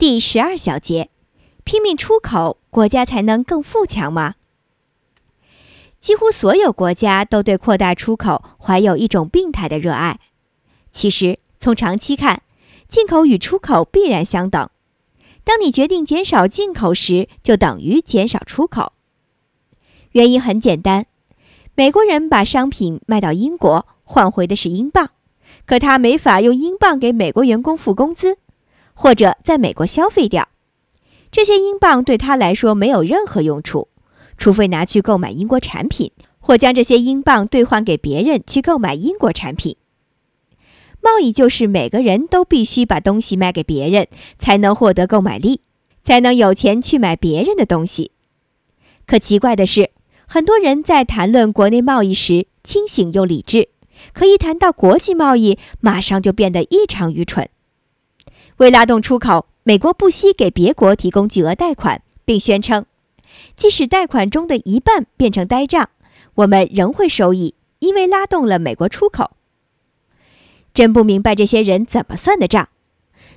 第十二小节，拼命出口，国家才能更富强吗？几乎所有国家都对扩大出口怀有一种病态的热爱。其实，从长期看，进口与出口必然相等。当你决定减少进口时，就等于减少出口。原因很简单：美国人把商品卖到英国，换回的是英镑，可他没法用英镑给美国员工付工资，或者在美国消费掉。这些英镑对他来说没有任何用处。除非拿去购买英国产品，或将这些英镑兑换给别人去购买英国产品。贸易就是每个人都必须把东西卖给别人，才能获得购买力，才能有钱去买别人的东西。可奇怪的是，很多人在谈论国内贸易时清醒又理智，可一谈到国际贸易，马上就变得异常愚蠢。为拉动出口，美国不惜给别国提供巨额贷款，并宣称。即使贷款中的一半变成呆账，我们仍会收益，因为拉动了美国出口。真不明白这些人怎么算的账。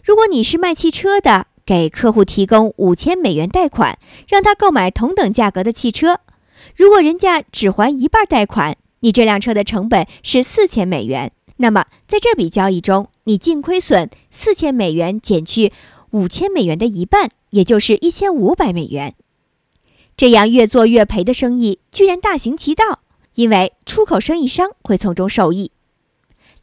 如果你是卖汽车的，给客户提供五千美元贷款，让他购买同等价格的汽车，如果人家只还一半贷款，你这辆车的成本是四千美元，那么在这笔交易中，你净亏损四千美元减去五千美元的一半，也就是一千五百美元。这样越做越赔的生意，居然大行其道，因为出口生意商会从中受益。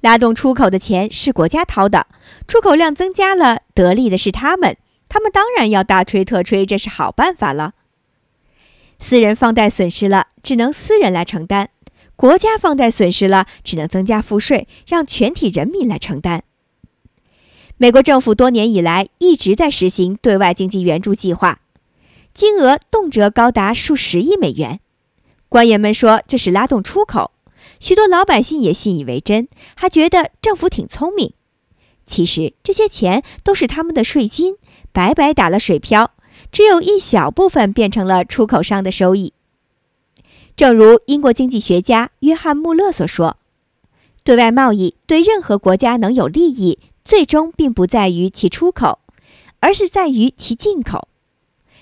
拉动出口的钱是国家掏的，出口量增加了，得利的是他们，他们当然要大吹特吹，这是好办法了。私人放贷损失了，只能私人来承担；国家放贷损失了，只能增加赋税，让全体人民来承担。美国政府多年以来一直在实行对外经济援助计划。金额动辄高达数十亿美元，官员们说这是拉动出口，许多老百姓也信以为真，还觉得政府挺聪明。其实这些钱都是他们的税金，白白打了水漂，只有一小部分变成了出口商的收益。正如英国经济学家约翰·穆勒所说：“对外贸易对任何国家能有利益，最终并不在于其出口，而是在于其进口。”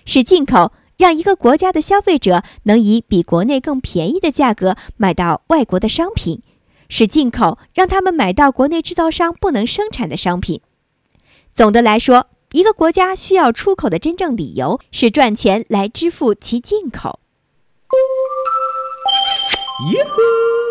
是进口让一个国家的消费者能以比国内更便宜的价格买到外国的商品，是进口让他们买到国内制造商不能生产的商品。总的来说，一个国家需要出口的真正理由是赚钱来支付其进口。耶呼！